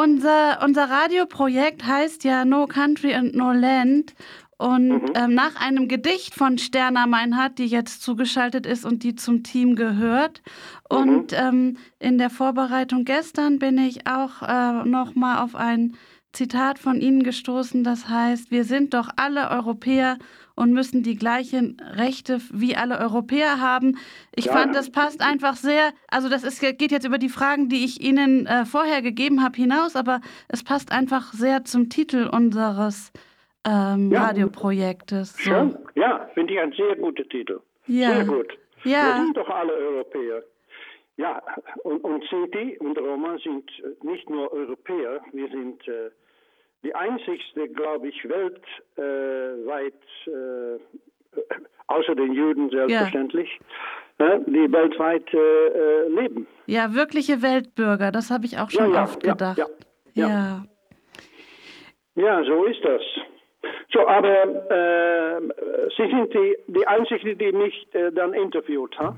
unser, unser Radioprojekt heißt ja No Country and No Land. Und mhm. ähm, nach einem Gedicht von Sterna Meinhardt, die jetzt zugeschaltet ist und die zum Team gehört. Und mhm. ähm, in der Vorbereitung gestern bin ich auch äh, noch mal auf ein Zitat von Ihnen gestoßen, das heißt, wir sind doch alle Europäer und müssen die gleichen Rechte wie alle Europäer haben. Ich ja. fand, das passt einfach sehr, also das ist, geht jetzt über die Fragen, die ich Ihnen äh, vorher gegeben habe, hinaus, aber es passt einfach sehr zum Titel unseres ähm, ja. Radioprojektes. So. Ja, finde ich ein sehr guter Titel. Ja. Sehr gut. Ja. Wir sind doch alle Europäer. Ja, und, und Sinti und Roma sind nicht nur Europäer, wir sind äh, die einzigste, glaube ich, weltweit, äh, außer den Juden selbstverständlich, ja. äh, die weltweit äh, leben. Ja, wirkliche Weltbürger, das habe ich auch schon ja, ja, oft gedacht. Ja, ja, ja. so ist das. So, aber äh, Sie sind die, die Einzige, die mich äh, dann interviewt hat.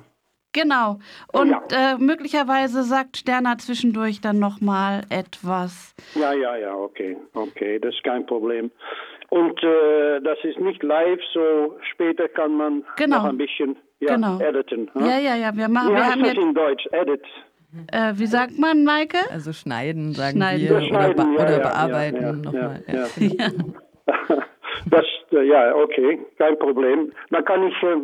Genau. Und ja. äh, möglicherweise sagt Sterner zwischendurch dann nochmal etwas. Ja, ja, ja, okay. Okay, das ist kein Problem. Und äh, das ist nicht live, so später kann man genau. noch ein bisschen ja, genau. editen. Hm? Ja, ja, ja. Wir, machen, wie wir haben das in Deutsch? Edit. Äh, wie sagt man, Maike? Also schneiden, sagen schneiden. wir. Oder, be ja, oder bearbeiten ja, nochmal. Ja, das, äh, ja, okay, kein Problem. Dann kann ich äh,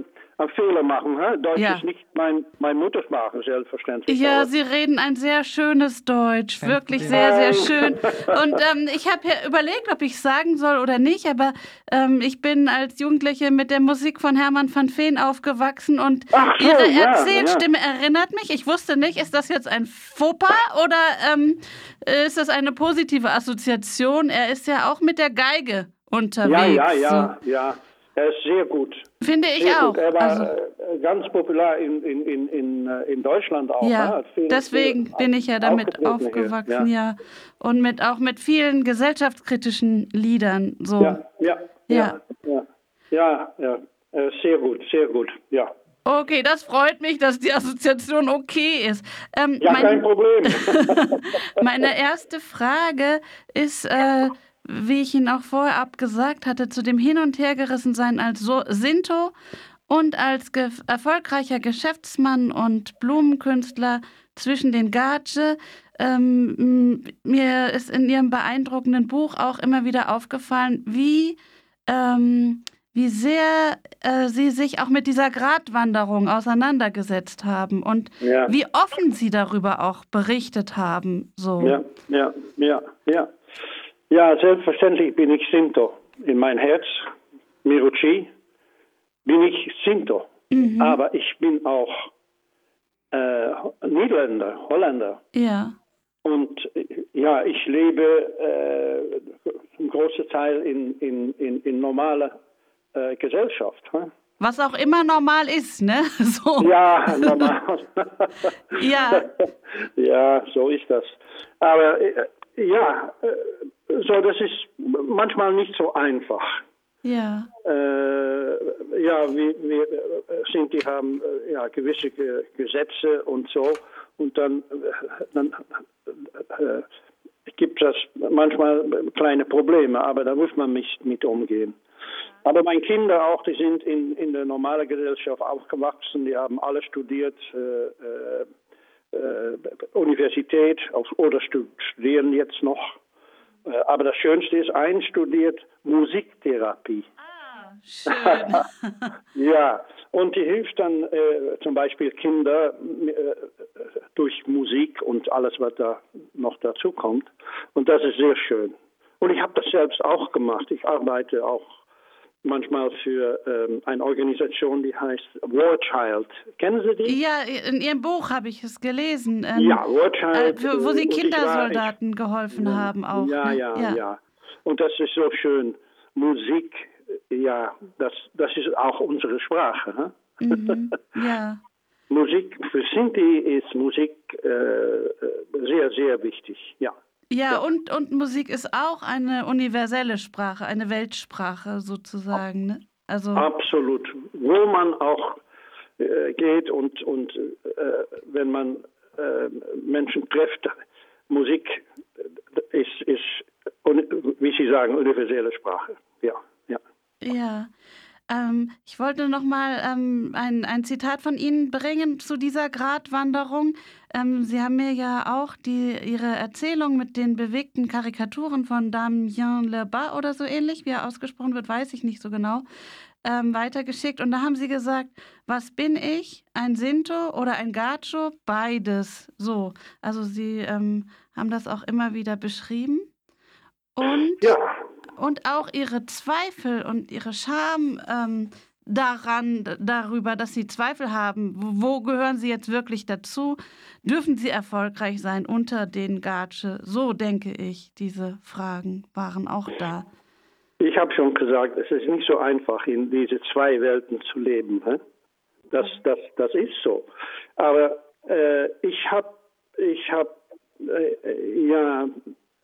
Fehler machen. He? Deutsch ja. ist nicht mein, mein Muttersprache, selbstverständlich. Ja, Sie reden ein sehr schönes Deutsch, wirklich sehr, sehr schön. Und ähm, ich habe ja überlegt, ob ich sagen soll oder nicht, aber ähm, ich bin als Jugendliche mit der Musik von Hermann van Veen aufgewachsen und Ach, Ihre ja, Erzählstimme ja. erinnert mich. Ich wusste nicht, ist das jetzt ein Fauxpas oder ähm, ist das eine positive Assoziation? Er ist ja auch mit der Geige unterwegs. Ja, ja, ja, so. ja. Er ist sehr gut. Finde ich auch. Gut. Er war also, äh, ganz populär in, in, in, in, äh, in Deutschland auch. Ja, viel, deswegen viel bin ich ja damit aufgewachsen, ja. ja. Und mit, auch mit vielen gesellschaftskritischen Liedern. So. Ja, ja, ja, ja, ja, ja, ja. sehr gut, sehr gut, ja. Okay, das freut mich, dass die Assoziation okay ist. Ähm, ja, mein, kein Problem. meine erste Frage ist, äh, wie ich ihn auch vorher abgesagt hatte, zu dem Hin- und Hergerissensein als so Sinto und als ge erfolgreicher Geschäftsmann und Blumenkünstler zwischen den Gage. Ähm, mir ist in Ihrem beeindruckenden Buch auch immer wieder aufgefallen, wie, ähm, wie sehr äh, Sie sich auch mit dieser Gratwanderung auseinandergesetzt haben und ja. wie offen Sie darüber auch berichtet haben. So. Ja, ja, ja, ja. Ja, selbstverständlich bin ich Sinto. In mein Herz, Miruchi, bin ich Sinto. Mhm. Aber ich bin auch äh, Niederländer, Holländer. Ja. Und ja, ich lebe äh, einen großen Teil in, in, in, in normaler äh, Gesellschaft. Hm? Was auch immer normal ist, ne? So. Ja, normal. ja. Ja, so ist das. Aber äh, ja, äh, so, das ist manchmal nicht so einfach. Ja. Äh, ja, wir, wir sind, die haben äh, ja, gewisse Gesetze und so. Und dann, äh, dann äh, gibt es manchmal kleine Probleme, aber da muss man nicht mit umgehen. Aber meine Kinder auch, die sind in, in der normalen Gesellschaft aufgewachsen, die haben alle studiert, äh, äh, Universität oder studieren jetzt noch. Äh, aber das Schönste ist, einstudiert Musiktherapie. Ah, schön. ja, und die hilft dann äh, zum Beispiel Kinder äh, durch Musik und alles, was da noch dazu kommt. Und das ist sehr schön. Und ich habe das selbst auch gemacht. Ich arbeite auch manchmal für ähm, eine Organisation, die heißt War Child. Kennen Sie die? Ja, in Ihrem Buch habe ich es gelesen. Ähm, ja, War Child. Äh, wo Sie Kindersoldaten ich, geholfen ja, haben auch. Ja, ne? ja, ja, ja. Und das ist so schön. Musik, ja, das, das ist auch unsere Sprache. Mhm, ja. Musik, für Sinti ist Musik äh, äh sehr, sehr wichtig, ja. Ja, und, und Musik ist auch eine universelle Sprache, eine Weltsprache sozusagen. Ne? Also Absolut. Wo man auch äh, geht und, und äh, wenn man äh, Menschen trifft, Musik Sie sagen, universelle Sprache. Ja, ja. Ja. Ähm, ich wollte noch mal ähm, ein, ein Zitat von Ihnen bringen zu dieser Gratwanderung. Ähm, Sie haben mir ja auch die, Ihre Erzählung mit den bewegten Karikaturen von Damien Lebas oder so ähnlich, wie er ausgesprochen wird, weiß ich nicht so genau, ähm, weitergeschickt. Und da haben Sie gesagt, was bin ich? Ein Sinto oder ein Gacho? Beides. So. Also Sie ähm, haben das auch immer wieder beschrieben. Und ja und auch ihre Zweifel und ihre Scham ähm, daran, darüber, dass sie Zweifel haben. Wo gehören sie jetzt wirklich dazu? Dürfen sie erfolgreich sein unter den Gatsche? So denke ich, diese Fragen waren auch da. Ich habe schon gesagt, es ist nicht so einfach, in diese zwei Welten zu leben. Das, das, das ist so. Aber äh, ich habe, ich hab, äh, ja,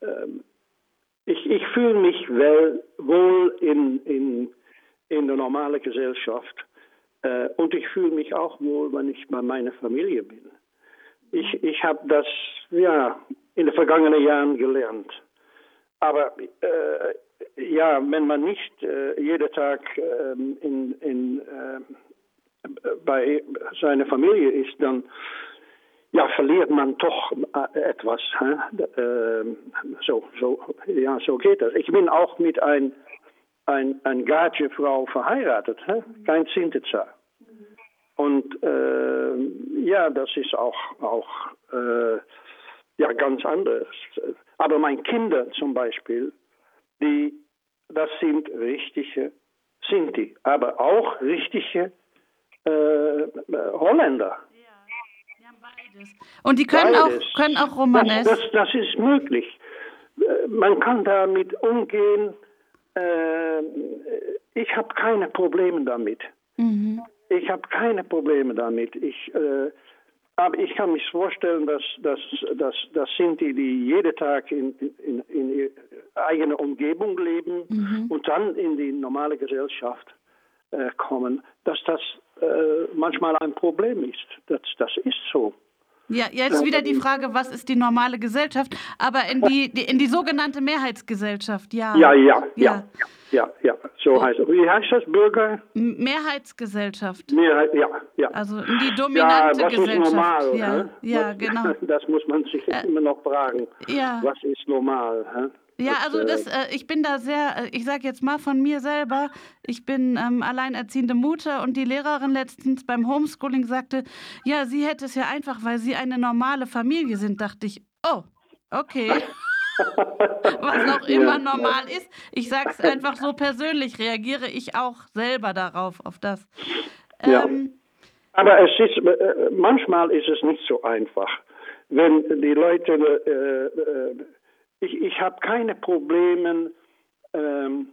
äh, ich, ich fühle mich well, wohl in, in, in der normalen Gesellschaft äh, und ich fühle mich auch wohl, wenn ich bei meiner Familie bin. Ich, ich habe das ja in den vergangenen Jahren gelernt. Aber äh, ja, wenn man nicht äh, jeden Tag äh, in, in, äh, bei seiner Familie ist, dann ja, verliert man toch äh, etwas. Äh, so, so, ja, so geht das. Ich bin auch mit ein, ein, ein Gage-Frau verheiratet, kein Sintetzer. Und äh, ja, das ist auch, auch äh, ja, ganz anders. Aber meine Kinder zum Beispiel, die, das sind richtige Sinti, aber auch richtige äh, Holländer. Und die können auch, können auch Romanes. Das, das, das, ist möglich. Äh, man kann damit umgehen. Äh, ich habe keine Probleme damit. Mhm. Ich habe keine Probleme damit. Ich, äh, aber ich kann mich vorstellen, dass, dass, dass, das sind die, die jeden Tag in, in, in ihrer eigenen Umgebung leben mhm. und dann in die normale Gesellschaft kommen, dass das manchmal ein Problem ist. Das, das ist so. Ja, jetzt wieder die Frage, was ist die normale Gesellschaft? Aber in die, die in die sogenannte Mehrheitsgesellschaft, ja. Ja, ja, ja, ja, ja, so oh. heißt es. Wie heißt das, Bürger? Mehrheitsgesellschaft. Mehrheit, ja, ja. Also die dominante ja, was Gesellschaft. Ist normal, ja, ja, genau. Das muss man sich immer noch fragen. Ja. Was ist normal? Hä? Ja, also das, äh, ich bin da sehr, äh, ich sage jetzt mal von mir selber, ich bin ähm, alleinerziehende Mutter und die Lehrerin letztens beim Homeschooling sagte, ja, sie hätte es ja einfach, weil sie eine normale Familie sind, dachte ich, oh, okay. Was auch immer normal ist. Ich sage es einfach so persönlich, reagiere ich auch selber darauf, auf das. Ja. Ähm, Aber es ist, äh, manchmal ist es nicht so einfach. Wenn die Leute äh, äh ich, ich habe keine Probleme, ähm,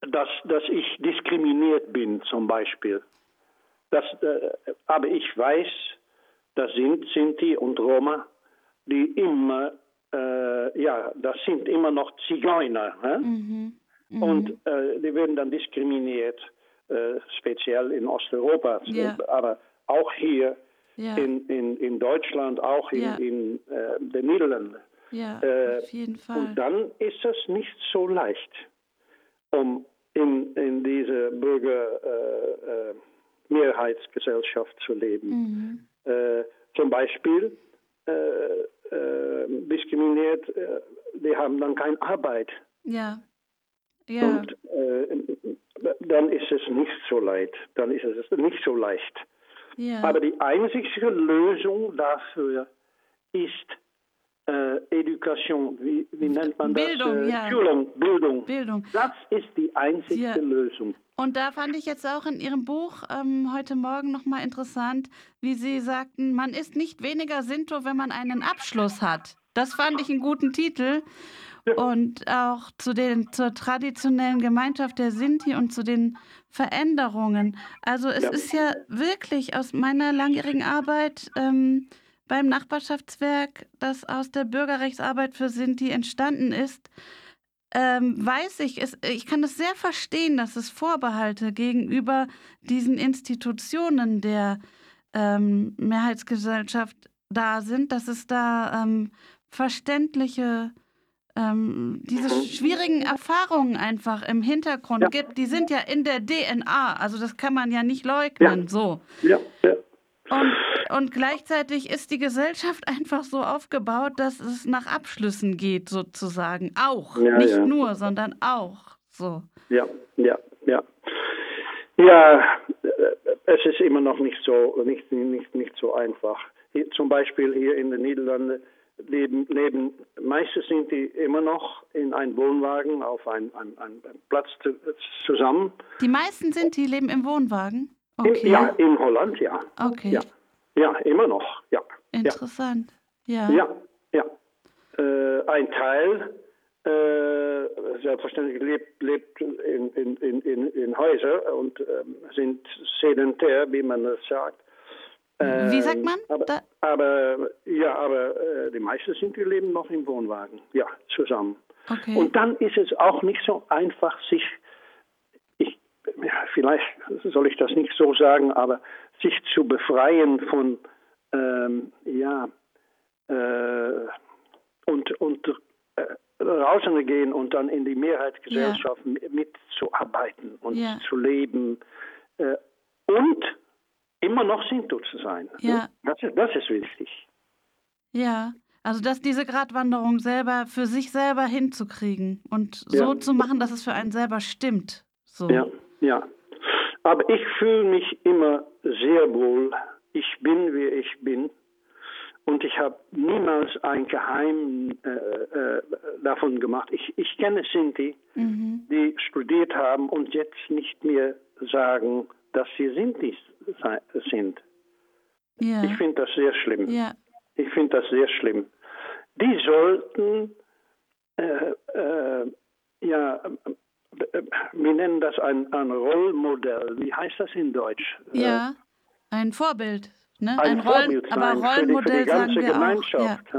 dass, dass ich diskriminiert bin zum Beispiel. Das, äh, aber ich weiß, das sind Sinti und Roma, die immer, äh, ja, das sind immer noch Zigeuner. Mhm. Mhm. Und äh, die werden dann diskriminiert, äh, speziell in Osteuropa, ja. aber auch hier ja. in, in, in Deutschland, auch in, ja. in äh, den Niederlanden. Ja, äh, auf jeden Fall. Und dann ist es nicht so leicht, um in, in diese Bürgermehrheitsgesellschaft äh, äh, zu leben. Mhm. Äh, zum Beispiel äh, diskriminiert, die haben dann keine Arbeit. Ja. ja. Und dann ist es nicht so leicht. Dann ist es nicht so leicht. Ja. Aber die einzige Lösung dafür ist äh, Education, wie, wie, nennt man Bildung, das? Äh, ja. Schulung, Bildung. Bildung. Das ist die einzige ja. Lösung. Und da fand ich jetzt auch in Ihrem Buch ähm, heute Morgen nochmal interessant, wie Sie sagten, man ist nicht weniger Sinto, wenn man einen Abschluss hat. Das fand ich einen guten Titel. Und auch zu den, zur traditionellen Gemeinschaft der Sinti und zu den Veränderungen. Also es ja. ist ja wirklich aus meiner langjährigen Arbeit ähm, beim Nachbarschaftswerk, das aus der Bürgerrechtsarbeit für Sinti entstanden ist, ähm, weiß ich, es, ich kann es sehr verstehen, dass es Vorbehalte gegenüber diesen Institutionen der ähm, Mehrheitsgesellschaft da sind, dass es da ähm, verständliche ähm, diese schwierigen Erfahrungen einfach im Hintergrund ja. gibt, die sind ja in der DNA. Also das kann man ja nicht leugnen. Ja. So. Ja, ja. Und, und gleichzeitig ist die Gesellschaft einfach so aufgebaut, dass es nach Abschlüssen geht, sozusagen. Auch. Ja, nicht ja. nur, sondern auch. So. Ja, ja, ja. Ja, äh, es ist immer noch nicht so, nicht, nicht, nicht so einfach. Hier, zum Beispiel hier in den Niederlanden leben, leben meistens sind die immer noch in einem Wohnwagen auf einem ein, ein Platz zu, zusammen. Die meisten sind die leben im Wohnwagen? Okay. In, ja, in Holland, ja. Okay. Ja, ja immer noch, ja. Interessant, ja. Ja, ja. Äh, ein Teil äh, selbstverständlich lebt, lebt in, in, in, in Häusern und ähm, sind sedentär, wie man das sagt. Wie sagt man? Aber, aber ja, aber äh, die meisten sind die leben noch im Wohnwagen, ja, zusammen. Okay. Und dann ist es auch nicht so einfach, sich, ich, ja, vielleicht soll ich das nicht so sagen, aber sich zu befreien von, ähm, ja, äh, und, und äh, rausgehen und dann in die Mehrheitsgesellschaft ja. mitzuarbeiten und ja. zu leben. Äh, und immer noch Sinto zu sein. Ja. Das ist, das ist wichtig. Ja, also dass diese Gratwanderung selber für sich selber hinzukriegen und so zu machen, dass es für einen selber stimmt. So. Ja, ja. Aber ich fühle mich immer sehr wohl. Ich bin, wie ich bin. Und ich habe niemals ein Geheim äh, äh, davon gemacht. Ich, ich kenne Sinti, Mhm. die studiert haben und jetzt nicht mehr sagen, dass sie Sinti sind. Ja. Ich finde das sehr schlimm. ja. Ich finde das sehr schlimm. Die sollten, äh, äh, ja, wir nennen das ein, ein Rollmodell. Wie heißt das in Deutsch? Ja. Ein Vorbild. Ne? Ein, Rollen, Vorbild aber sein für die, für die ganze sagen wir auch. Ja, Gemeinschaft.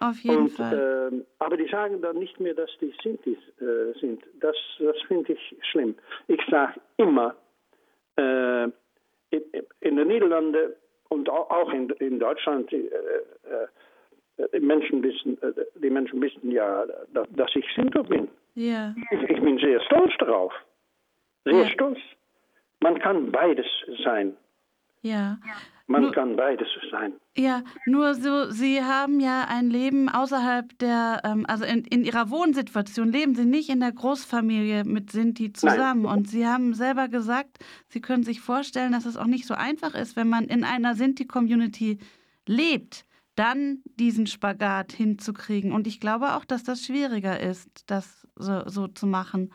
auf jeden Und, Fall. ähm, aber die sagen dann nicht mehr, dass die Sintis äh, sind. Das, das finde ich schlimm. Ich sage immer, äh, in, in den Niederlanden und au- auch in, in Deutschland, äh, äh, die, Menschen wissen, äh, die Menschen wissen ja, dass, dass ich Sinto bin. Ja. Ich, bin sehr stolz darauf. Sehr Ja. stolz. Man kann beides sein. Ja. Man Nur- kann beides sein. Ja, nur so, Sie haben ja ein Leben außerhalb der, ähm, also in, in Ihrer Wohnsituation leben Sie nicht in der Großfamilie mit Sinti zusammen. Und Sie haben selber gesagt, Sie können sich vorstellen, dass es auch nicht so einfach ist, wenn man in einer Sinti-Community lebt, dann diesen Spagat hinzukriegen. Und ich glaube auch, dass das schwieriger ist, das so, so zu machen.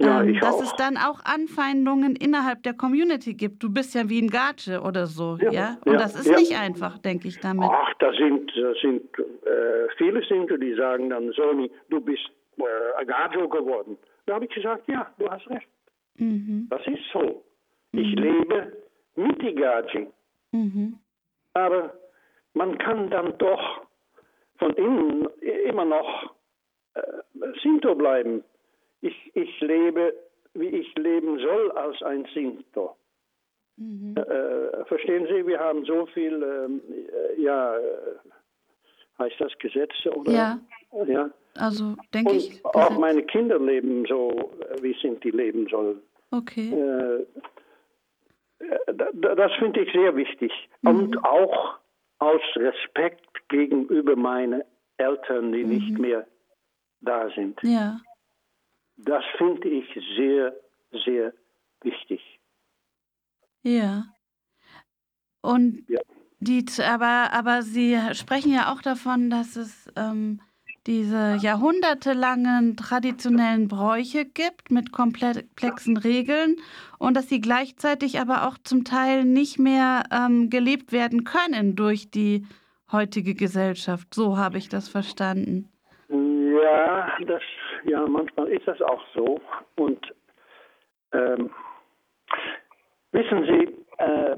Ja, ähm, dass auch. es dann auch Anfeindungen innerhalb der Community gibt. Du bist ja wie ein Gatsche oder so, ja? Ja, Und ja, das ist nicht einfach, denke ich damit. Ach, da sind, da sind äh, viele Sinti, die sagen dann, Sony, du bist äh, Agajo geworden. Da habe ich gesagt, ja, du hast recht. Mhm. Das ist so. Ich lebe mit Igaji. Mhm. Aber man kann dann doch von innen immer noch äh, Sinto bleiben. Ich, ich lebe, wie ich leben soll als ein Sinto. Mhm. Äh, verstehen Sie, wir haben so viel, ähm, äh, ja, äh, heißt das Gesetze oder? Ja. ja. Also denke ich. Und auch Gesetz- meine Kinder leben so, äh, wie Sinti leben sollen. Okay. Äh, äh, da- da- das finde ich sehr wichtig. Mhm. Und auch aus Respekt gegenüber meinen Eltern, die nicht Mhm. mehr da sind. Ja. Das finde ich sehr, sehr wichtig. Ja. Und Ja. die, aber, aber Sie sprechen ja auch davon, dass es ähm, diese jahrhundertelangen traditionellen Bräuche gibt mit komplexen Regeln und dass sie gleichzeitig aber auch zum Teil nicht mehr ähm, gelebt werden können durch die heutige Gesellschaft. So habe ich das verstanden. Ja, das, ja, manchmal ist das auch so. Und ähm, wissen Sie, äh,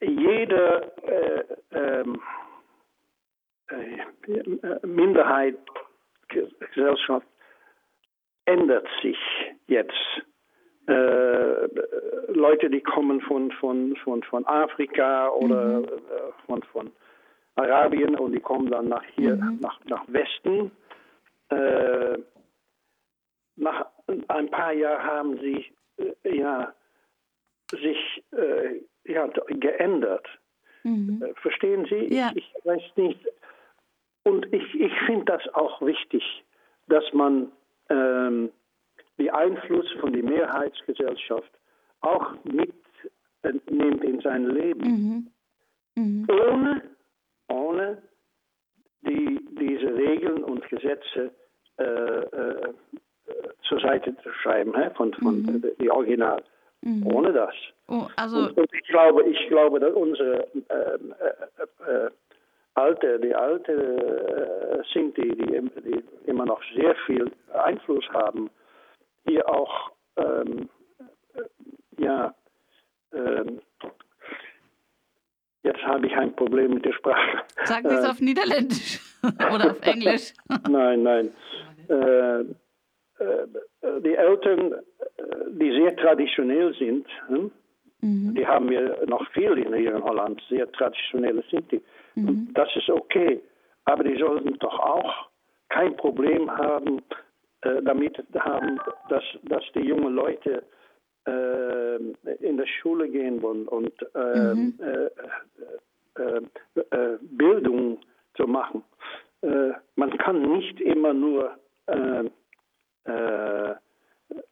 jede äh, ähm, äh, Minderheitsgesellschaft ändert sich jetzt. Äh, Leute, die kommen von, von, von, von Afrika oder äh, von, von Arabien und die kommen dann nach hier, nach, nach Westen. Äh, paar Jahren haben sie äh, ja, sich äh, ja, geändert. Mhm. Verstehen Sie? Ja. Ich weiß nicht. Finde das auch wichtig, dass man ähm, die Einfluss von der Mehrheitsgesellschaft auch mitnimmt in sein Leben. Mhm. Mhm. Ohne, ohne die, diese Regeln und Gesetze äh, äh, zur Seite zu schreiben, hä? von, von mhm. die Original. Mhm. Ohne das. Oh, also und, und, ich glaube, ich glaube, dass unsere ähm, äh, äh, alte, die alte äh, Sinti, die, die immer noch sehr viel Einfluss haben, hier auch ähm, äh, ja ähm, Jetzt habe ich ein Problem mit der Sprache. Sagen Sie es äh, auf Niederländisch oder auf Englisch? nein, nein. Äh, äh, die Eltern, die sehr traditionell sind, hm? mhm. die haben wir noch viel hier in Holland, sehr traditionelle sind die. Mhm. das ist okay. Aber die sollten doch auch kein Problem haben, äh, damit haben, dass, dass die jungen Leute äh, in die Schule gehen wollen und äh, mhm. Äh, Bildung zu machen. man kann nicht immer nur äh,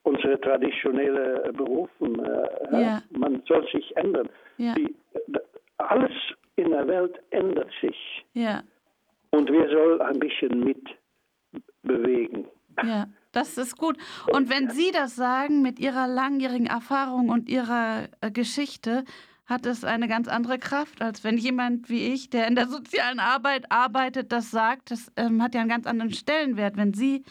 unsere traditionellen Berufen. Äh, ja. Man soll sich ändern. Ja. Die, alles in der Welt ändert sich. Ja. Und wir sollen ein bisschen mitbewegen. Ja, das ist gut. Und wenn Sie das sagen mit Ihrer langjährigen Erfahrung und Ihrer äh, Geschichte, hat es eine ganz andere Kraft, als wenn jemand wie ich, der in der sozialen Arbeit arbeitet, das sagt. Das ähm, hat ja einen ganz anderen Stellenwert, wenn Sie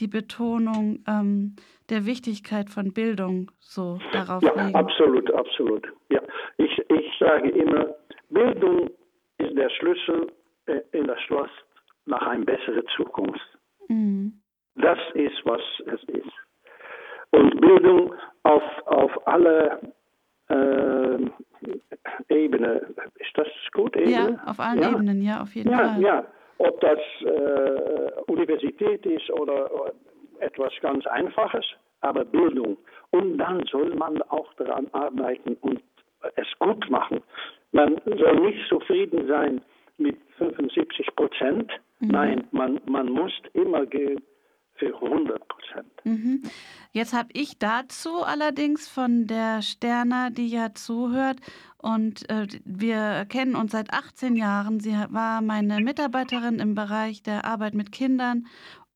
die Betonung ähm, der Wichtigkeit von Bildung so darauf ja, legen. Absolut, absolut. Ja, ich, ich sage immer, Bildung ist der Schlüssel in das Schloss nach einer besseren Zukunft. Mhm. Das ist, was es ist. Und Bildung auf, auf alle äh, Ebenen, ist das gut? Ebene? Ja, auf allen ja. Ebenen, ja, auf jeden ja, Fall. Ja, ob das äh, Universität ist oder etwas ganz Einfaches, aber Bildung. Und dann soll man auch daran arbeiten und es gut machen. Man soll nicht zufrieden sein mit 75 Prozent. Mhm. Nein, man, man muss immer gehen für 100 Prozent. Mhm. Jetzt habe ich dazu allerdings von der Sterna, die ja zuhört, und äh, wir kennen uns seit 18 Jahren. Sie war meine Mitarbeiterin im Bereich der Arbeit mit Kindern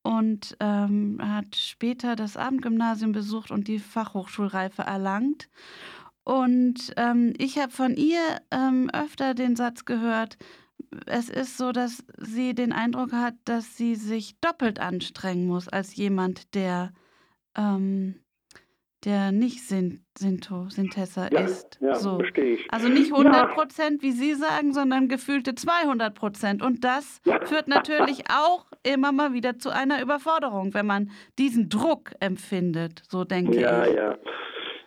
und ähm, hat später das Abendgymnasium besucht und die Fachhochschulreife erlangt. Und ähm, ich habe von ihr ähm, öfter den Satz gehört, es ist so, dass sie den Eindruck hat, dass sie sich doppelt anstrengen muss als jemand, der, ähm, der nicht Sinto, Sintessa ja, ist. Ja, so. verstehe ich. Also nicht 100 Prozent, ja. wie Sie sagen, sondern gefühlte 200 Prozent. Und das ja. führt natürlich auch immer mal wieder zu einer Überforderung, wenn man diesen Druck empfindet, so denke ich. Ja, ja.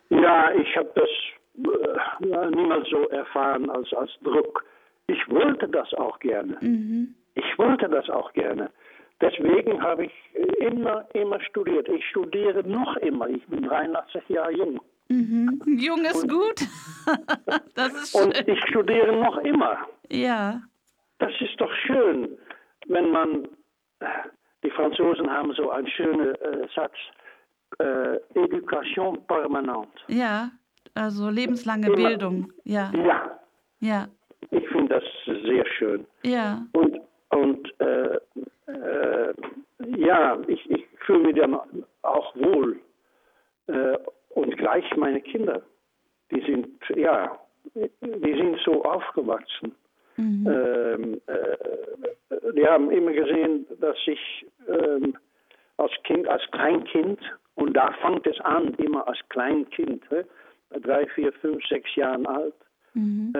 Ja, ich habe das äh, niemals so erfahren als, als Druck. Ich wollte das auch gerne. Mhm. Ich wollte das auch gerne. Deswegen habe ich immer, immer studiert. Ich studiere noch immer. Ich bin 83 Jahre jung. Mhm. Jung ist und, gut. das ist schön. Und ich studiere noch immer. Ja. Das ist doch schön, wenn man, die Franzosen haben so einen schönen äh, Satz, äh, Education permanente. Ja, also lebenslange immer. Bildung. Ja. Ja. Ja. Ich finde das sehr schön. Ja. Und, und äh, äh, ja, ich, ich fühle mich dann auch wohl. Äh, und gleich meine Kinder, die sind, ja, die sind so aufgewachsen. Mhm. Ähm, äh, die haben immer gesehen, dass ich ähm, als Kind, als Kleinkind, und da fängt es an, immer als Kleinkind, äh, drei, vier, fünf, sechs Jahre alt, mhm.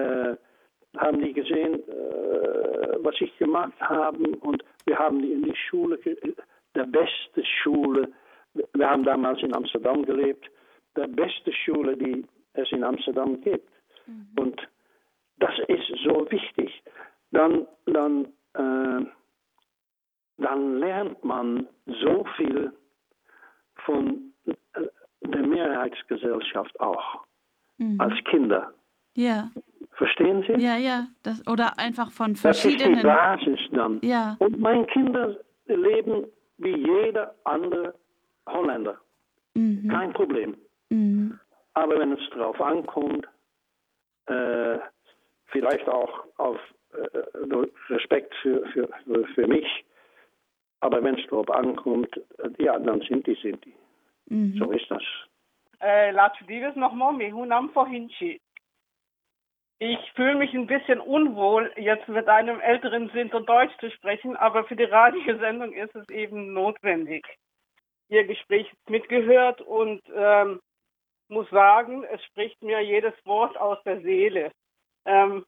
Äh, haben die gesehen, äh, was ich gemacht habe und wir haben die in die Schule, der beste Schule, wir haben damals in Amsterdam gelebt, der beste Schule, die es in Amsterdam gibt. Mhm. Und das ist so wichtig. Dann, dann, äh, dann lernt man so viel von, der Mehrheitsgesellschaft auch, mhm. als Kinder. Ja. Verstehen Sie? Ja, ja. Das, oder einfach von verschiedenen. Das ist die Basis dann. Ja. Und meine Kinder leben wie jeder andere Holländer. Mhm. Kein Problem. Mhm. Aber wenn es darauf ankommt, äh, vielleicht auch auf äh, Respekt für, für, für mich, aber wenn es darauf ankommt, äh, ja, dann sind die, sind die. Mhm. So ist das. Uh, laat ik die nogmaals mee. Hoe nam vorhin Ich fühle mich ein bisschen unwohl, jetzt mit einem älteren Sinter Deutsch zu sprechen, aber für die Radiosendung ist es eben notwendig. Ihr Gespräch mitgehört und ähm, muss sagen, es spricht mir jedes Wort aus der Seele. Ähm,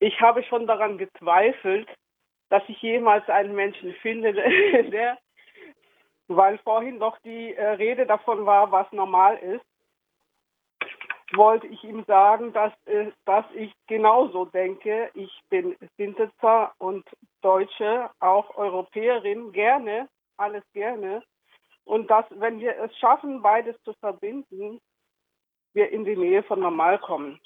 ich habe schon daran gezweifelt, dass ich jemals einen Menschen finde, der, weil vorhin noch die äh, Rede davon war, was normal ist, wollte ich ihm sagen, dass, äh, dass ich genauso denke. Ich bin Sintitzer und Deutsche, auch Europäerin, gerne, alles gerne. Und dass, wenn wir es schaffen, beides zu verbinden, wir in die Nähe von normal kommen.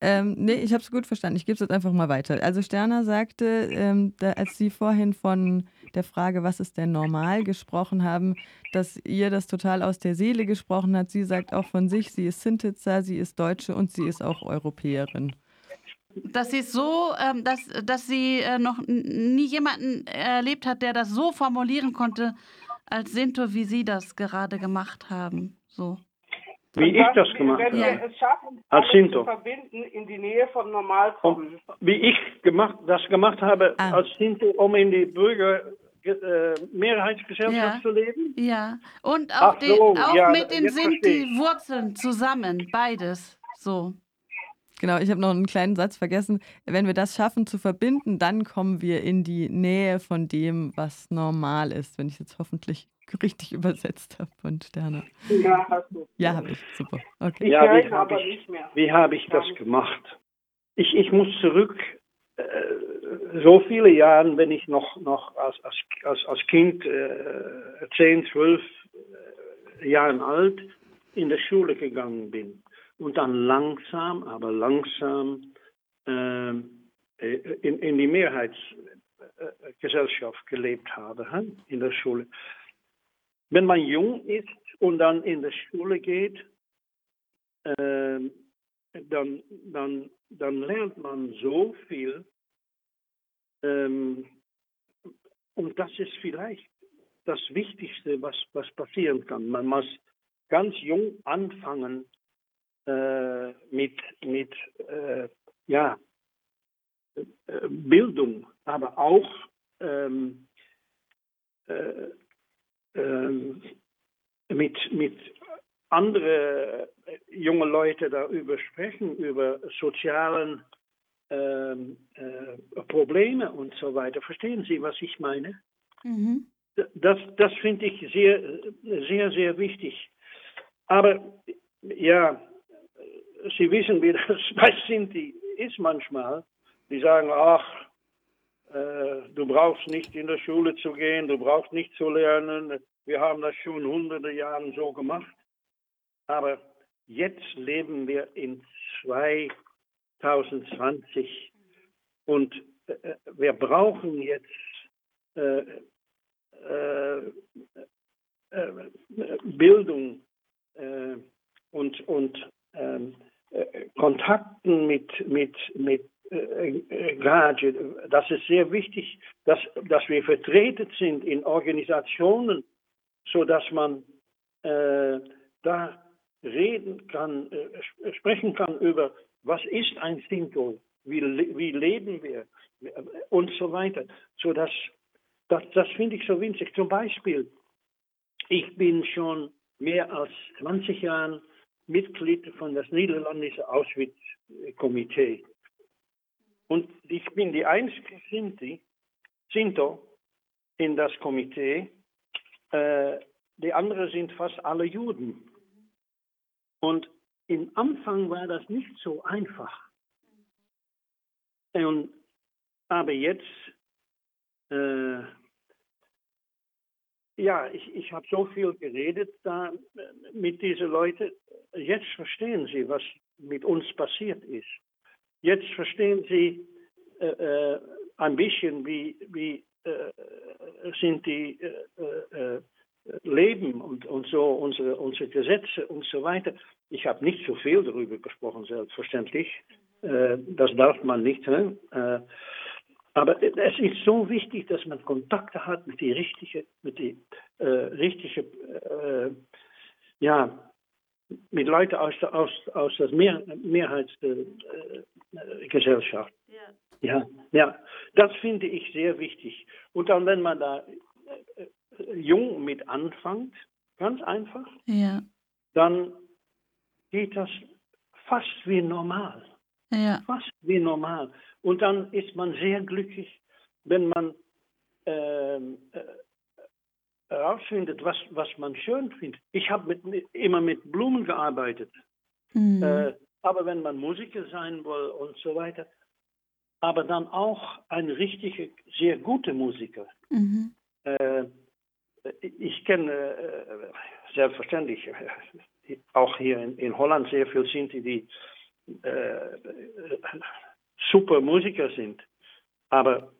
Ähm, nee, ich habe es gut verstanden. Ich gebe es jetzt einfach mal weiter. Also Sterner sagte, ähm, da, als Sie vorhin von der Frage, was ist denn normal, gesprochen haben, dass ihr das total aus der Seele gesprochen hat. Sie sagt auch von sich, sie ist Sintitzer, sie ist Deutsche und sie ist auch Europäerin. Dass sie es so, ähm, dass, dass sie äh, noch nie jemanden erlebt hat, der das so formulieren konnte als Sinto, wie Sie das gerade gemacht haben. So. Wie ich das gemacht habe. Wenn wir es schaffen, als Sinto. zu verbinden, in die Nähe von normal kommen. Wie ich gemacht, das gemacht habe ah. als Sinto, um in die Bürger äh, Mehrheitsgesellschaft ja. zu leben. Ja, und auch, so, den, auch ja, mit den Sinti-Wurzeln zusammen, beides. So. Genau, ich habe noch einen kleinen Satz vergessen. Wenn wir das schaffen zu verbinden, dann kommen wir in die Nähe von dem, was normal ist, wenn ich jetzt hoffentlich richtig übersetzt habe von Sterne. Ja, hast du. Ja, habe ich. Super. Okay. Ich ja, höre aber ich, nicht mehr. Wie habe ich das gemacht? Ich, ich muss zurück, so viele Jahre, wenn ich noch, noch als, als, als, Kind, äh, 10, 12 äh, Jahren alt, in der Schule gegangen bin und dann langsam, aber langsam ähm, äh, in, in die Mehrheitsgesellschaft gelebt habe, in der Schule. Wenn man jung ist und dann in die Schule geht, äh, dann, dann, dann lernt man so viel. Ähm, und das ist vielleicht das Wichtigste, was, was passieren kann. Man muss ganz jung anfangen äh, mit, mit äh, ja, äh, Bildung, aber auch ähm, äh, ähm, mit, mit anderen junge Leute darüber sprechen, über sozialen ähm, äh, Probleme und so weiter. Verstehen Sie, was ich meine? Mhm. Das, das finde ich sehr, sehr, sehr wichtig. Aber ja, Sie wissen, wie das bei Sinti ist manchmal. Die sagen, ach, äh, du brauchst nicht in der Schule zu gehen, du brauchst nicht zu lernen. Wir haben das schon hunderte Jahre so gemacht. Aber jetzt leben wir in 2020 und äh, wir brauchen jetzt äh, äh, äh Bildung äh, und, und ähm, Kontakten mit, mit, mit äh, Grade. Das ist sehr wichtig, dass, dass wir vertreten sind in Organisationen, sodass man äh, da reden kann, äh, sprechen kann über, was ist ein Sinto, wie, wie leben wir und so weiter. So dass, das, das finde ich so winzig. Zum Beispiel, ich bin schon mehr als 20 Jahre Mitglied von das niederländische Auschwitz-Komitee. Und ich bin die einzige Sinti, Sinto in das Komitee. Äh, die anderen sind fast alle Juden. Und im Anfang war das nicht so einfach. Und, aber jetzt, äh, ja, ich, ich habe so viel geredet da mit diesen Leuten. Jetzt verstehen sie, was mit uns passiert ist. Jetzt verstehen sie äh, äh, ein bisschen, wie, wie äh, sind die äh, äh, Leben und, und so unsere, unsere Gesetze und so weiter. Ich habe nicht so viel darüber gesprochen, selbstverständlich. Äh, das darf man nicht. Ne? Aber es ist so wichtig, dass man Kontakte hat mit die richtige, mit die äh, richtige, äh, ja, mit Leuten aus der, aus, aus der Mehr, Mehrheitsgesellschaft. Äh, ja. ja, ja, das finde ich sehr wichtig. Und dann, wenn man da äh, jung mit anfängt, ganz einfach, ja. dann geht das fast wie normal. Ja. Fast wie normal. Und dann ist man sehr glücklich, wenn man ähm, äh, herausfindet, was, was man schön findet. Ich habe immer mit Blumen gearbeitet. Mhm. Äh, aber wenn man Musiker sein will und so weiter, aber dann auch ein richtiger, sehr guter Musiker. Mhm. Äh, ich kenne äh, selbstverständlich äh, auch hier in, in, Holland sehr viel Sinti, die äh, super Musiker sind. Aber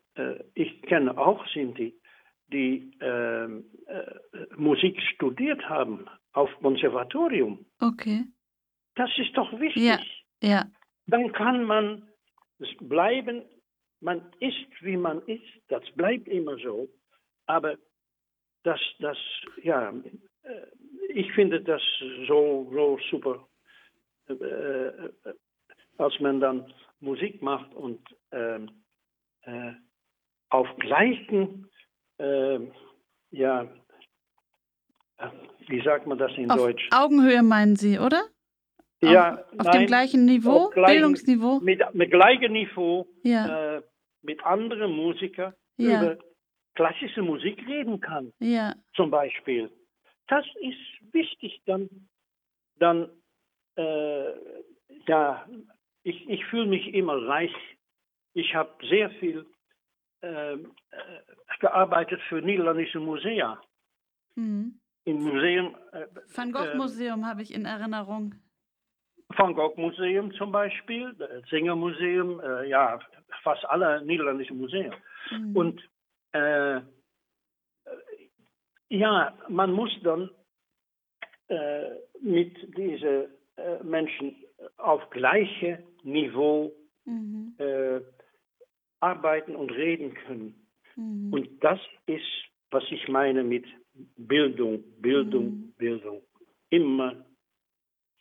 ich kenne auch Sinti, die äh, äh, Musik studiert haben auf Konservatorium. Okay. Das ist doch wichtig. Ja, ja. Dann kann man bleiben, man ist, wie man ist, das bleibt immer so. Aber das, das, ja, äh, ich finde das so, so super, äh, als man dann Musik macht und ähm, äh, auf gleichen, äh, ja, wie sagt man das in auf Deutsch? Augenhöhe meinen Sie, oder? Ja, auf, auf nein, dem gleichen Niveau, gleichen, Bildungsniveau? Mit, mit gleichem Niveau, ja. äh, mit anderen Musikern ja. über klassische Musik reden kann. Ja. Zum Beispiel. Das ist wichtig, dann, dann äh, ja, ich, ich fühle mich immer reich. Ich habe sehr viel ähm, äh, gearbeitet für niederländische Museen. Mhm. Im Museum. Äh, Van Gogh äh, Museum habe ich in Erinnerung. Van Gogh Museum zum Beispiel, das Singer Museum, äh, ja, fast alle niederländischen Museen. Mhm. Und äh, ja, man muss dann äh, mit diesen Menschen auf gleiche Niveau mhm. äh, arbeiten und reden können. Mhm. Und das ist, was ich meine mit Bildung, Bildung, mhm. Bildung. Immer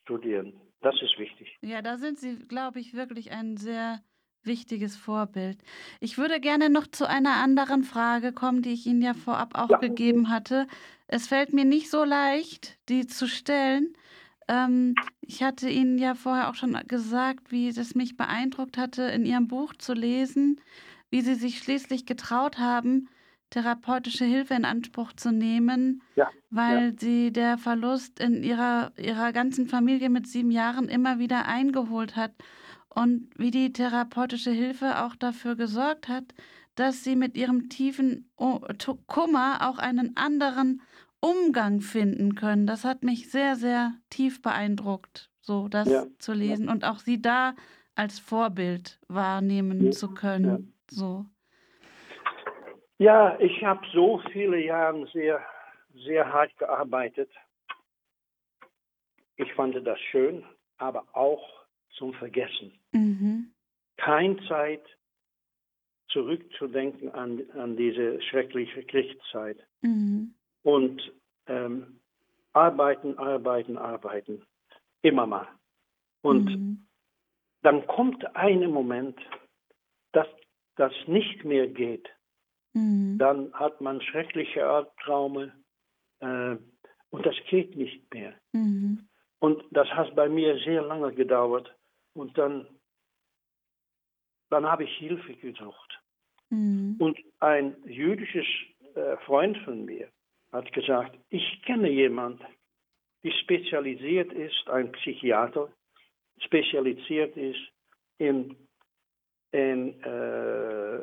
studieren. Das ist wichtig. Ja, da sind Sie, glaube ich, wirklich ein sehr wichtiges Vorbild. Ich würde gerne noch zu einer anderen Frage kommen, die ich Ihnen ja vorab auch ja. gegeben hatte. Es fällt mir nicht so leicht, die zu stellen, ähm, ich hatte Ihnen ja vorher auch schon gesagt, wie es mich beeindruckt hatte, in Ihrem Buch zu lesen, wie Sie sich schließlich getraut haben, therapeutische Hilfe in Anspruch zu nehmen, ja, weil ja. Sie der Verlust in ihrer, ihrer ganzen Familie mit sieben Jahren immer wieder eingeholt hat und wie die therapeutische Hilfe auch dafür gesorgt hat, dass Sie mit Ihrem tiefen Kummer auch einen anderen Umgang finden können. Das hat mich sehr, sehr tief beeindruckt, so das ja. zu lesen und auch sie da als Vorbild wahrnehmen ja. zu können. Ja. So. Ja, ich habe so viele Jahre sehr, sehr hart gearbeitet. Ich fand das schön, aber auch zum Vergessen. Mhm. Keine Zeit zurückzudenken an, an diese schreckliche Kriegszeit. Mhm. Und ähm, arbeiten, arbeiten, arbeiten. Immer mal. Und mhm. dann kommt ein Moment, dass das nicht mehr geht. Mhm. Dann hat man schreckliche Albtraume äh, und das geht nicht mehr. Mhm. Und das hat bei mir sehr lange gedauert. Und dann, dann habe ich Hilfe gesucht. Mhm. Und ein jüdisches äh, Freund von mir, hat gesagt, ich kenne jemanden, die spezialisiert ist, ein Psychiater, spezialisiert ist in, in äh,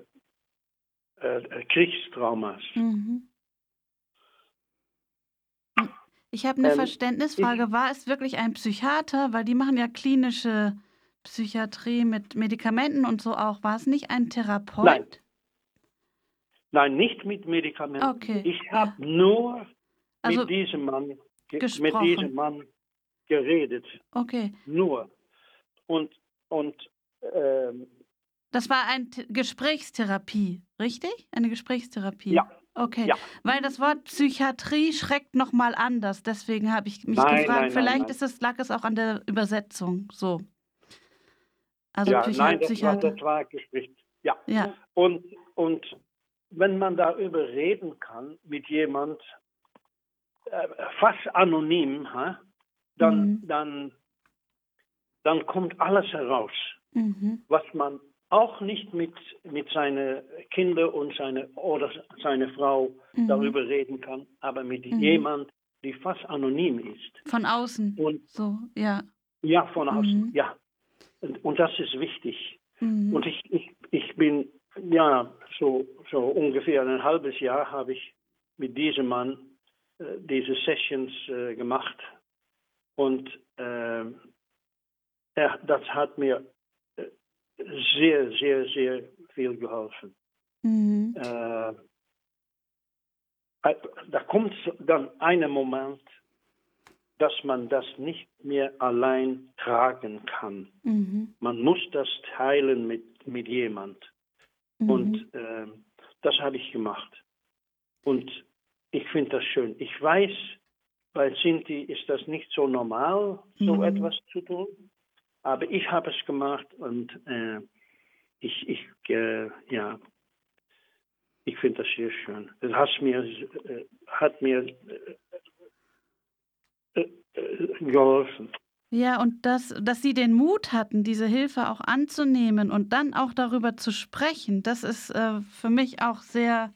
äh, Kriegstraumas. Mhm. Ich habe eine Ähm, Verständnisfrage. War es wirklich ein Psychiater? Weil die machen ja klinische Psychiatrie mit Medikamenten und so auch. War es nicht ein Therapeut? Nein. Nein, nicht mit Medikamenten. Okay, Ich habe nur Also mit diesem Mann ge- mit gesprochen. diesem Mann geredet. Okay. Nur. Und, und ähm, Das war eine Gesprächstherapie, richtig? Eine Gesprächstherapie? Ja. Okay. Ja. Weil das Wort Psychiatrie schreckt nochmal anders. Deswegen habe ich mich Nein, gefragt, nein, vielleicht nein. Ist es, lag es auch an der Übersetzung. So. Also ja, nein, das war, das war Gespräch. Ja. Ja. Und, und wenn man darüber reden kann mit jemand, äh, fast anonym, hä, dann, Mhm. dann, dann kommt alles heraus, Mhm. was man auch nicht mit, mit seinen Kindern und seine, oder seine Frau Mhm. darüber reden kann, aber mit Mhm. jemand, die fast anonym ist. Von außen. Und So, ja. ja, von außen, Mhm. ja. Und, und das ist wichtig. Mhm. Und ich, ich, ich bin, ja, so, so ungefähr ein halbes Jahr habe ich mit diesem Mann äh, diese Sessions äh, gemacht. Und äh, er, das hat mir äh, sehr, sehr, sehr viel geholfen. Mhm. Äh, äh, da kommt dann ein Moment, dass man das nicht mehr allein tragen kann. Mhm. Man muss das teilen mit, mit jemand. Mhm. Und äh, das habe ich gemacht. Und ich finde das schön. Ich weiß, bei Sinti ist das nicht so normal, so Mhm. etwas zu tun. Aber ich habe es gemacht und äh, ich, ich äh, ja, ich finde das sehr schön. Es hat mir, äh, hat mir äh, geholfen. Ja, und dass, dass Sie den Mut hatten, diese Hilfe auch anzunehmen und dann auch darüber zu sprechen, das ist äh, für mich auch sehr.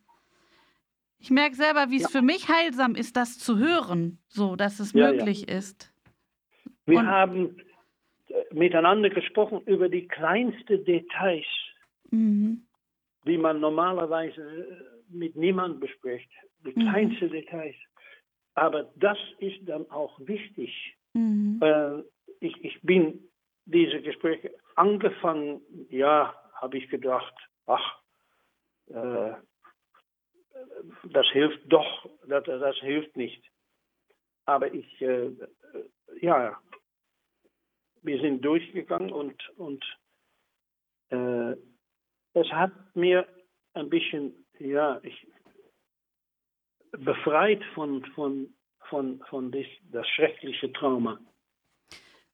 Ich merke selber, wie es für mich heilsam ist, das zu hören, so dass es Ja, ja. möglich ist. Wir Und- haben äh, miteinander gesprochen über die kleinsten Details, Mhm. die man normalerweise äh, mit niemandem bespricht. Die Mhm. kleinsten Details. Aber das ist dann auch wichtig. Mhm. Äh, ich, ich bin diese Gespräche angefangen, ja, habe ich gedacht, ach, äh, das hilft doch, das, das hilft nicht. Aber ich, äh, äh, ja, wir sind durchgegangen und, und äh, es hat mir ein bisschen, ja, ich, befreit von, von, von, von dis, das schreckliche Trauma.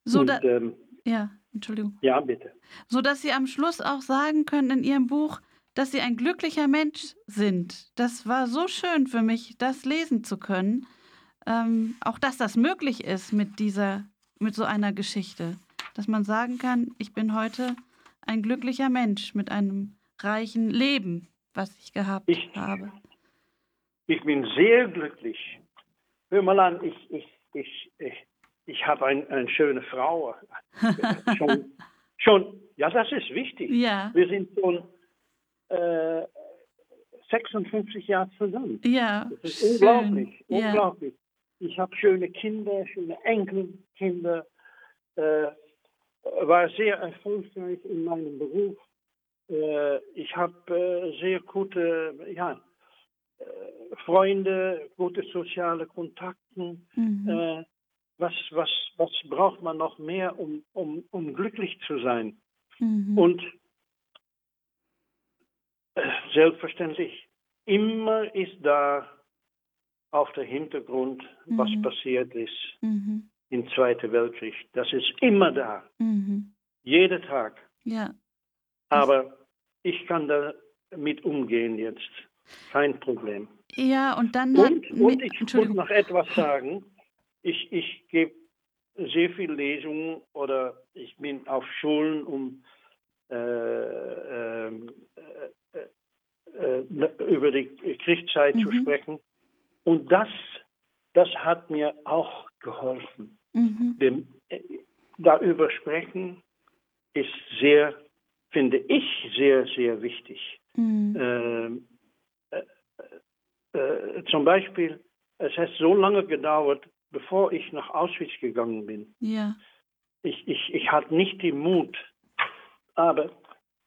So, und, da, ähm, ja, Entschuldigung. ja, bitte. So dass Sie am Schluss auch sagen können in Ihrem Buch, dass Sie ein glücklicher Mensch sind. Das war so schön für mich, das lesen zu können. Ähm, auch dass das möglich ist mit dieser, mit so einer Geschichte. Dass man sagen kann, ich bin heute ein glücklicher Mensch mit einem reichen Leben, was ich gehabt Ich- habe. Ich bin sehr glücklich. Hör mal an, ich, ich, ich, ich, ich habe ein, eine schöne Frau. schon, schon, ja, das ist wichtig. Ja, Wir sind schon äh, 56 Jahre zusammen. ja. Das ist schön. unglaublich, Ja. unglaublich. Ich habe schöne Kinder, schöne Enkelkinder, äh, war sehr erfolgreich in meinem Beruf. Äh, ich habe äh, sehr gute ja, Freunde, gute soziale Kontakte. Mhm. Äh, was, was, was braucht man noch mehr, um, um, um glücklich zu sein? Mhm. Und äh, selbstverständlich, immer ist da auf der Hintergrund, was Mhm. passiert ist Mhm. im Zweiten Weltkrieg. Das ist immer da, Mhm. jeden Tag. Ja. Aber ich kann damit umgehen jetzt. Kein Problem. Ja, und dann hat. Und, und ich muss noch etwas sagen. Ich, ich gebe sehr viel Lesungen oder ich bin auf Schulen, um äh, ähm, äh, äh, äh, über die Kriegszeit zu Mhm. sprechen. Und das, das hat mir auch geholfen. Mhm. Dem, äh, darüber sprechen ist sehr, finde ich, sehr, sehr wichtig. Mhm. Äh, zum Beispiel, es hat so lange gedauert, bevor ich nach Auschwitz gegangen bin. Ja. Ich, ich, ich hatte nicht den Mut, aber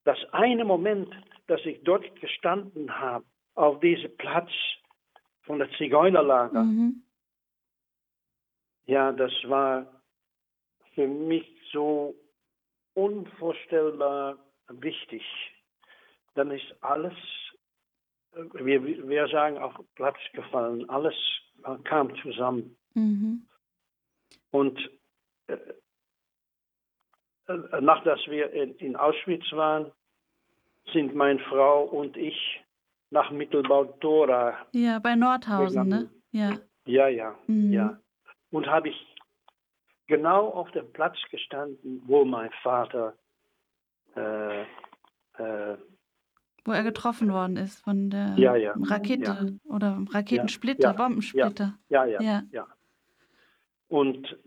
das eine Moment, dass ich dort gestanden habe, auf diesem Platz von der Zigeunerlager, Mhm. ja, das war für mich so unvorstellbar wichtig. Dann ist alles, wir, wir sagen auch Platz gefallen, alles kam zusammen. Mhm. Und äh, äh, nachdem wir in, in Auschwitz waren, sind meine Frau und ich nach Mittelbau-Dora. Ja, bei Nordhausen, ne? Gegangen. Ja. Ja, ja, Mhm. ja. Und habe ich genau auf dem Platz gestanden, wo mein Vater äh, äh, Wo er getroffen worden ist von der Ja, ja. Rakete oder Raketensplitter, Ja. Bombensplitter. ja, ja, Ja. ja. Und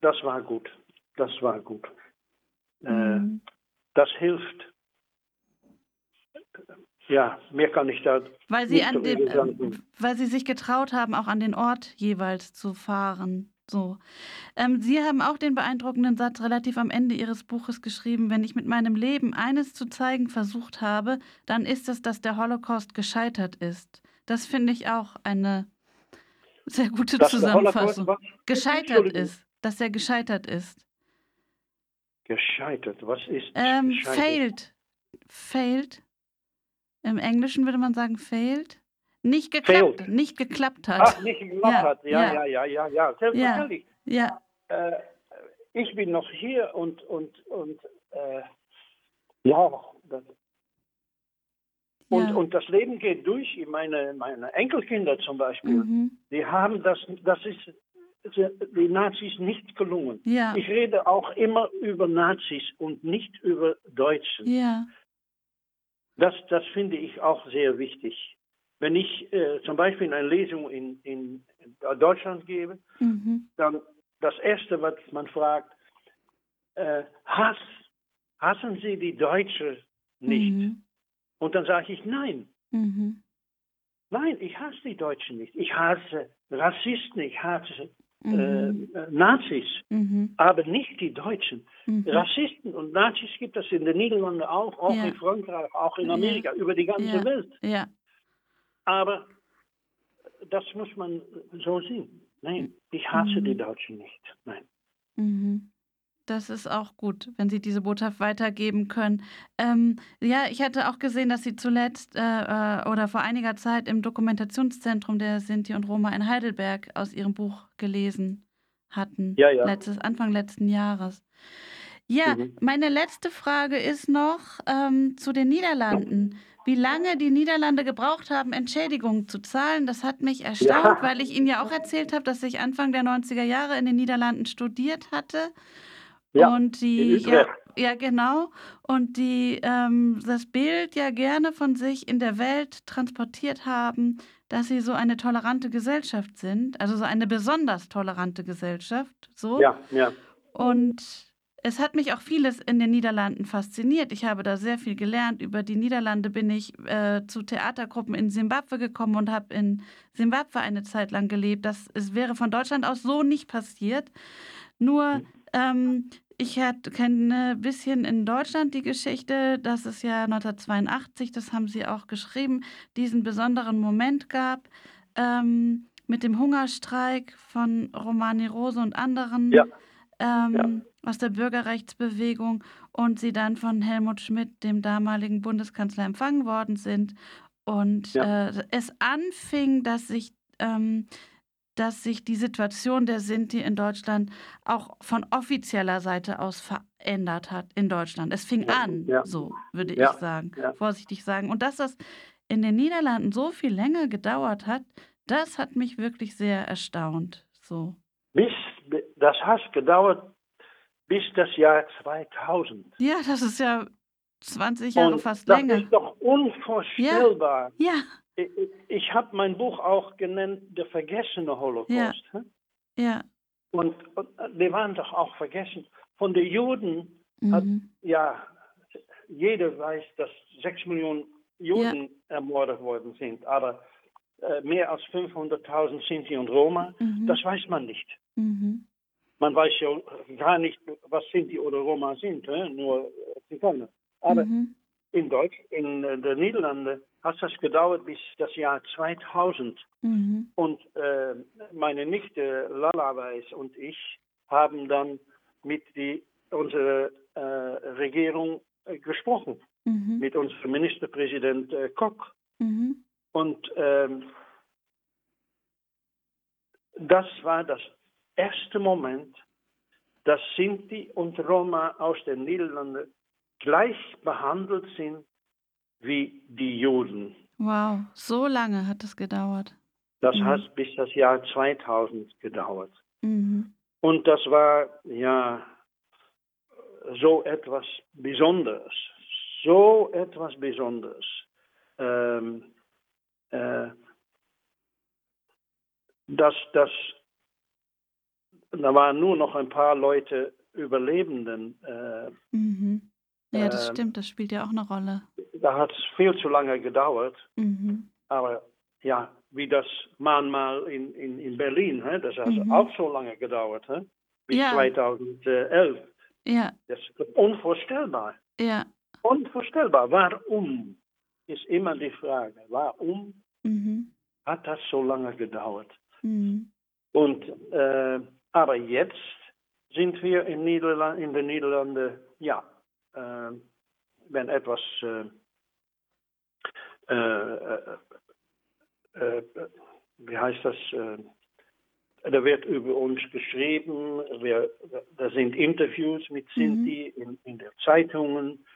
das war gut. Das war gut. Äh, Mhm. das hilft. Ja, mehr kann ich da Weil sie nicht an dem, ähm, weil sie sich getraut haben, auch an den Ort jeweils zu fahren. So. Ähm, sie haben auch den beeindruckenden Satz relativ am Ende Ihres Buches geschrieben: Wenn ich mit meinem Leben eines zu zeigen versucht habe, dann ist es, dass der Holocaust gescheitert ist. Das finde ich auch eine sehr gute Dass Zusammenfassung. was? Gescheitert ist, dass er gescheitert ist. Gescheitert. Was ist Ähm, gescheitert? failed. Failed. Im Englischen würde man sagen failed. Nicht geklappt, Failed. nicht geklappt hat. Ach, nicht geklappt Ja, hat. Ja, ja. ja, ja, ja, ja. Selbstverständlich. Ja, Äh, ich bin noch hier und, und, und äh, ja, das, und, ja. und das Leben geht durch. Meine, meine Enkelkinder zum Beispiel, mhm. die haben das, das ist die Nazis nicht gelungen. ja, Ich rede auch immer über Nazis und nicht über Deutschen. ja, Das, das finde ich auch sehr wichtig. Wenn ich äh, zum Beispiel eine Lesung in, in Deutschland gebe, mhm. dann das Erste, was man fragt, äh, Hass, hassen Sie die Deutsche nicht? Mhm. Und dann sage ich, nein, Mhm. nein, ich hasse die Deutschen nicht. Ich hasse Rassisten, ich hasse Mhm. äh, Nazis, Mhm. aber nicht die Deutschen. Mhm. Rassisten und Nazis gibt es in den Niederlanden auch, auch Ja. in Frankreich, auch in Amerika, über die ganze Ja. Welt. Aber das muss man so sehen. Nein, ich hasse Mhm. die Deutschen nicht. Nein. mhm. Das ist auch gut, wenn Sie diese Botschaft weitergeben können. Ähm, ja, ich hatte auch gesehen, dass Sie zuletzt äh, äh, oder vor einiger Zeit im Dokumentationszentrum der Sinti und Roma in Heidelberg aus Ihrem Buch gelesen hatten. Ja, ja. Letztes, Anfang letzten Jahres. Ja, Mhm. meine letzte Frage ist noch ähm, zu den Niederlanden. Wie lange die Niederlande gebraucht haben, Entschädigungen zu zahlen, das hat mich erstaunt, Ja. weil ich Ihnen ja auch erzählt habe, dass ich Anfang der 90er Jahre in den Niederlanden studiert hatte. Ja, und die, ja, ja, genau. Und die ähm, das Bild ja gerne von sich in der Welt transportiert haben, dass sie so eine tolerante Gesellschaft sind, also so eine besonders tolerante Gesellschaft. So. Ja, ja. Und es hat mich auch vieles in den Niederlanden fasziniert. Ich habe da sehr viel gelernt. Über die Niederlande bin ich äh, zu Theatergruppen in Simbabwe gekommen und habe in Simbabwe eine Zeit lang gelebt. Das es wäre von Deutschland aus so nicht passiert. Nur ähm, ich kenne ein bisschen in Deutschland die Geschichte, dass es ja 1982, das haben Sie auch geschrieben, diesen besonderen Moment gab ähm, mit dem Hungerstreik von Romani Rose und anderen Ja. ähm, aus der Bürgerrechtsbewegung und sie dann von Helmut Schmidt, dem damaligen Bundeskanzler, empfangen worden sind. Und Ja. äh, es anfing, dass sich, ähm, dass sich die Situation der Sinti in Deutschland auch von offizieller Seite aus verändert hat in Deutschland. Es fing Ja, an, ja. so würde ich sagen, vorsichtig sagen. Und dass das in den Niederlanden so viel länger gedauert hat, das hat mich wirklich sehr erstaunt. So. Bis, das hat gedauert bis das Jahr 2000. Ja, das ist ja 20 Jahre Und fast das länger. ist doch unvorstellbar. Ja, Ich, ich habe mein Buch auch genannt, Der vergessene Holocaust. hä? ja. Und, und die waren doch auch vergessen. Von den Juden hat, Mhm. ja, jeder weiß, dass sechs Millionen Juden ermordet worden sind. Aber äh, mehr als 500.000 Sinti und Roma, Mhm. das weiß man nicht. Mhm. Man weiß ja gar nicht, was Sinti oder Roma sind, nur äh, Zigeuner. Aber Mhm. in Deutsch, in äh, den Niederlanden hat das gedauert bis das Jahr 2000. Mhm. Und äh, meine Nichte Lala Weiß und ich haben dann mit die, unserer äh, Regierung äh, gesprochen, Mhm. mit unserem Ministerpräsident äh, Koch. Mhm. Und ähm, das war das erste Moment, dass Sinti und Roma aus den Niederlanden gleich behandelt sind wie die Juden. Wow, so lange hat es gedauert. Das Mhm. hat bis das Jahr 2000 gedauert. Mhm. Und das war ja so etwas Besonderes. So etwas Besonderes. Ähm, äh, dass das, da waren nur noch ein paar Leute Überlebenden. Äh, Mhm. Ja, das Ähm, stimmt, das spielt ja auch eine Rolle. da hat es viel zu lange gedauert. Mhm. Aber ja, wie das Mahnmal in, in, in Berlin, hä? das hat Mhm. auch so lange gedauert. Hä? Bis Ja. 2011. Ja, Das ist unvorstellbar. ja. Unvorstellbar. Warum ist immer die Frage. Warum Mhm. hat das so lange gedauert? Mhm. Und, äh, aber jetzt sind wir in, Niederland, in den Niederlanden, ja, äh, wenn etwas, äh, äh, äh, äh, wie heißt das, äh, da wird über uns geschrieben, wir, da sind Interviews mit Sinti in, in den Zeitungen.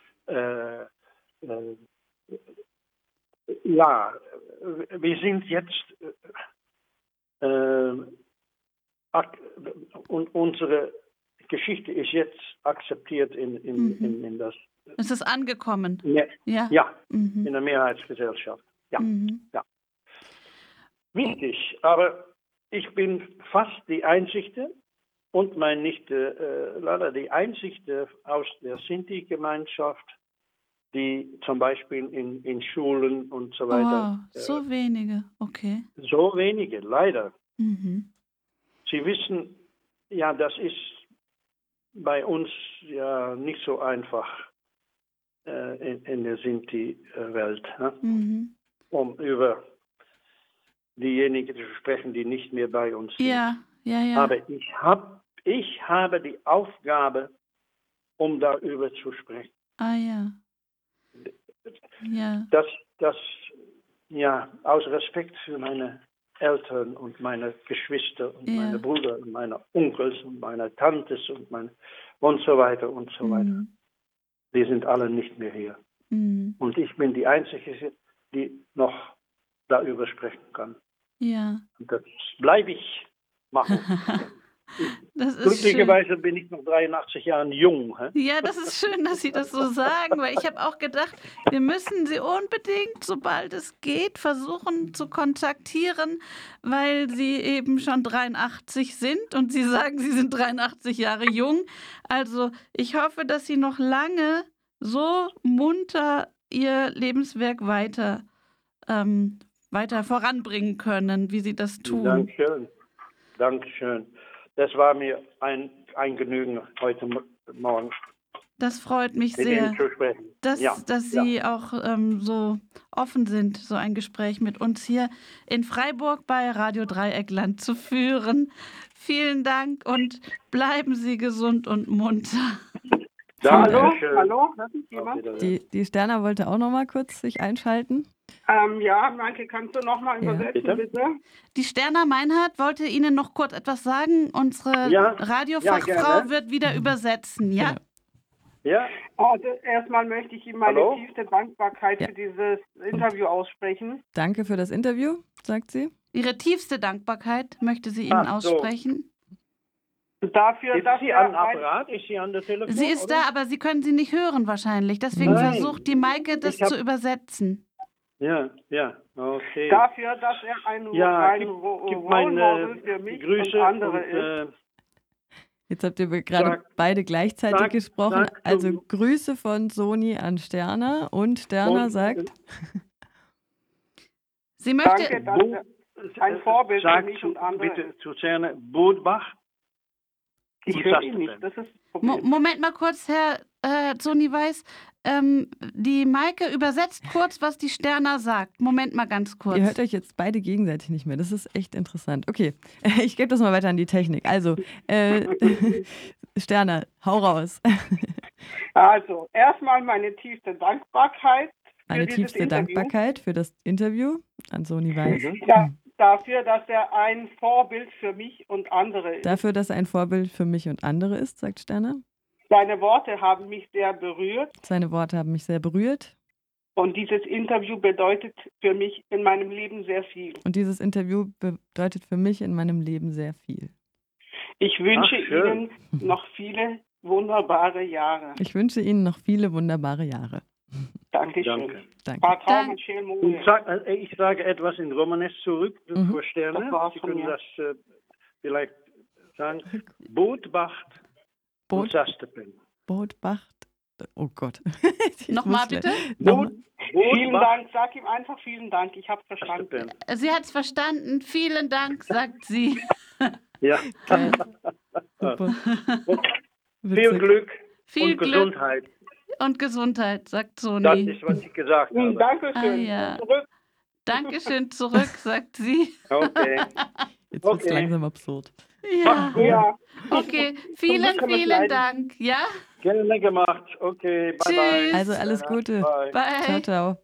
Ja, wir sind jetzt und unsere Geschichte ist jetzt akzeptiert in, in, Mhm. in, in das Es ist angekommen. ja, Ja. ja Mhm. in der Mehrheitsgesellschaft. Ja. Mhm. Wichtig, aber ich bin fast die Einzige und meine Nichte äh, leider die Einzige aus der Sinti-Gemeinschaft, die zum Beispiel in, in Schulen und so Wow, weiter, so wenige. Okay. äh, so wenige, leider. Mhm. Sie wissen, ja, das ist bei uns ja nicht so einfach äh, in, in der Sinti-Welt, ne? Mhm. um über diejenigen zu sprechen, die nicht mehr bei uns sind. Ja, ja, ja. Aber ich, hab, ich habe die Aufgabe, um darüber zu sprechen. ah ja. Ja. Das, das, ja, aus Respekt für meine Eltern und meine Geschwister und Ja. meine Brüder und meine Onkels und meine Tantes und meine und so weiter und so weiter. Mhm. Die sind alle nicht mehr hier. Mhm. Und ich bin die Einzige, die noch darüber sprechen kann. Ja. Und das bleibe ich machen. Ist schön. Glücklicherweise bin ich noch 83 Jahre jung. Hä? Ja, das ist schön, dass Sie das so sagen, weil ich habe auch gedacht, wir müssen Sie unbedingt, sobald es geht, versuchen zu kontaktieren, weil Sie eben schon 83 sind und Sie sagen, Sie sind 83 Jahre jung. Also ich hoffe, dass Sie noch lange so munter Ihr Lebenswerk weiter, ähm, weiter voranbringen können, wie Sie das tun. Dankeschön. Dankeschön. Das war mir ein, ein Genügen heute Mo- Morgen Das freut mich mit sehr. Dass, ja, dass ja. Sie auch ähm, so offen sind, so ein Gespräch mit uns hier in Freiburg bei Radio Dreieckland zu führen. Vielen Dank und bleiben Sie gesund und munter. Hallo, Dankeschön. hallo, mich Auf jemand? Die, die Sterna wollte auch noch mal kurz sich einschalten. Ähm, ja, Manke, kannst du nochmal Ja. übersetzen, Bitte? bitte? Die Sterna Meinhardt wollte Ihnen noch kurz etwas sagen. Unsere Ja, Radiofachfrau gerne. wird wieder übersetzen, ja? Ja, Also erstmal möchte ich Ihnen meine Hallo? tiefste Dankbarkeit Ja. für dieses Interview aussprechen. Danke für das Interview, sagt sie. Ihre tiefste Dankbarkeit möchte sie Ihnen Ach so. Dafür, ist dass sie am Apparat? Ist sie an der Telefon? Sie ist oder? da, aber Sie können sie nicht hören wahrscheinlich. Deswegen Nein. versucht die Maike, das hab- zu übersetzen. Ja, ja, okay. dafür, dass er ein, ja, ein gib, meine für mich Grüße und andere und, ist. äh, Jetzt habt ihr gerade Sag- beide gleichzeitig sag- gesprochen. sag also Grüße von Soni an Sterna und Sterna Und- sagt, Sie möchte. Danke, dass er ein Vorbild für mich und andere bitte zu Zerne Bootbach. Ich höre du nicht, das ist das Mo. Moment mal kurz, Herr äh, Sony Weiß. Ähm, die Maike übersetzt kurz, was die Sterner sagt. Moment mal ganz kurz. Ihr hört euch jetzt beide gegenseitig nicht mehr. Das ist echt interessant. Okay, ich gebe das mal weiter an die Technik. Also, äh, Sterner, hau raus. Also, erstmal meine tiefste Dankbarkeit für Eine dieses tiefste Interview. Dankbarkeit für das Interview an Sony Weiß. Ja, dafür, dass er ein Vorbild für mich und andere ist. Dafür, dass er ein Vorbild für mich und andere ist, sagt Sterner. Seine Worte haben mich sehr berührt Seine Worte haben mich sehr berührt. und dieses Interview bedeutet für mich in meinem Leben sehr viel. Und dieses Interview bedeutet für mich in meinem Leben sehr viel. Ich wünsche Ach. Ihnen noch viele wunderbare Jahre. Ich wünsche Ihnen noch viele wunderbare Jahre. Dankeschön. Danke. Danke. Vertrauen Dank- und schön Und sag, äh, ich sage etwas in Romanes zurück Mhm. Sterne. Sie können mir. das äh, vielleicht sagen. Bootbacht und Boot, Sastepen. Bootbacht. Oh Gott. Nochmal bitte. Nochmal. Vielen Dank, sag ihm einfach vielen Dank, ich habe verstanden. Sastepen. Sie hat es verstanden. Vielen Dank, sagt sie. Ja. Viel. Glück Viel und Glück Gesundheit. Und Gesundheit, sagt Das Sony. ist, was ich gesagt habe. Dankeschön. Ah, ja. Zurück. Dankeschön zurück, sagt sie. Okay. Jetzt wird es Okay. langsam absurd. Ja. Ja. Okay, vielen, vielen. Dank. Ja, Gerne gemacht. Okay, bye bye. Tschüss. Also alles Gute. Bye. bye. Ciao, ciao.